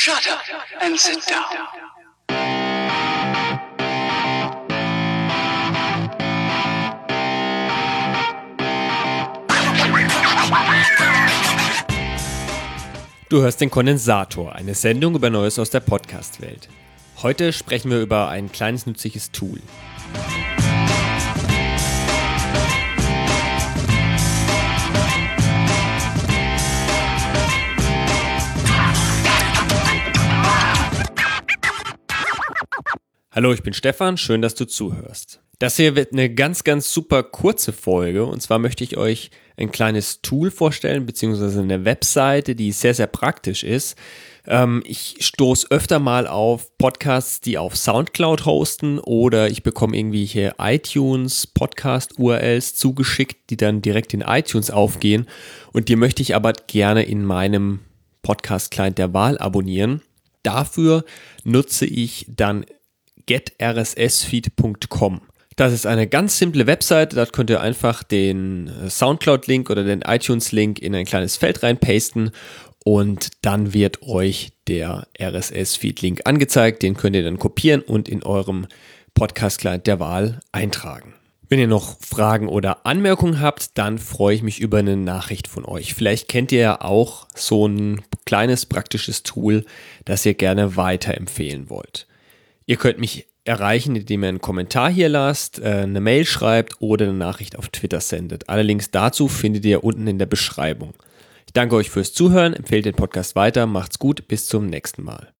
Shut up and sit down. Du hörst den Kondensator, eine Sendung über Neues aus der Podcast-Welt. Heute sprechen wir über ein kleines nützliches Tool. Hallo, ich bin Stefan, schön, dass du zuhörst. Das hier wird eine ganz, ganz super kurze Folge und zwar möchte ich euch ein kleines Tool vorstellen, beziehungsweise eine Webseite, die sehr, sehr praktisch ist. Ähm, ich stoße öfter mal auf Podcasts, die auf Soundcloud hosten oder ich bekomme irgendwie hier iTunes Podcast-URLs zugeschickt, die dann direkt in iTunes aufgehen und die möchte ich aber gerne in meinem Podcast-Client der Wahl abonnieren. Dafür nutze ich dann getrssfeed.com. Das ist eine ganz simple Webseite. Dort könnt ihr einfach den Soundcloud-Link oder den iTunes-Link in ein kleines Feld reinpasten und dann wird euch der RSS-Feed-Link angezeigt. Den könnt ihr dann kopieren und in eurem Podcast-Client der Wahl eintragen. Wenn ihr noch Fragen oder Anmerkungen habt, dann freue ich mich über eine Nachricht von euch. Vielleicht kennt ihr ja auch so ein kleines praktisches Tool, das ihr gerne weiterempfehlen wollt. Ihr könnt mich erreichen, indem ihr einen Kommentar hier lasst, äh, eine Mail schreibt oder eine Nachricht auf Twitter sendet. Alle Links dazu findet ihr unten in der Beschreibung. Ich danke euch fürs Zuhören, empfehlt den Podcast weiter, macht's gut, bis zum nächsten Mal.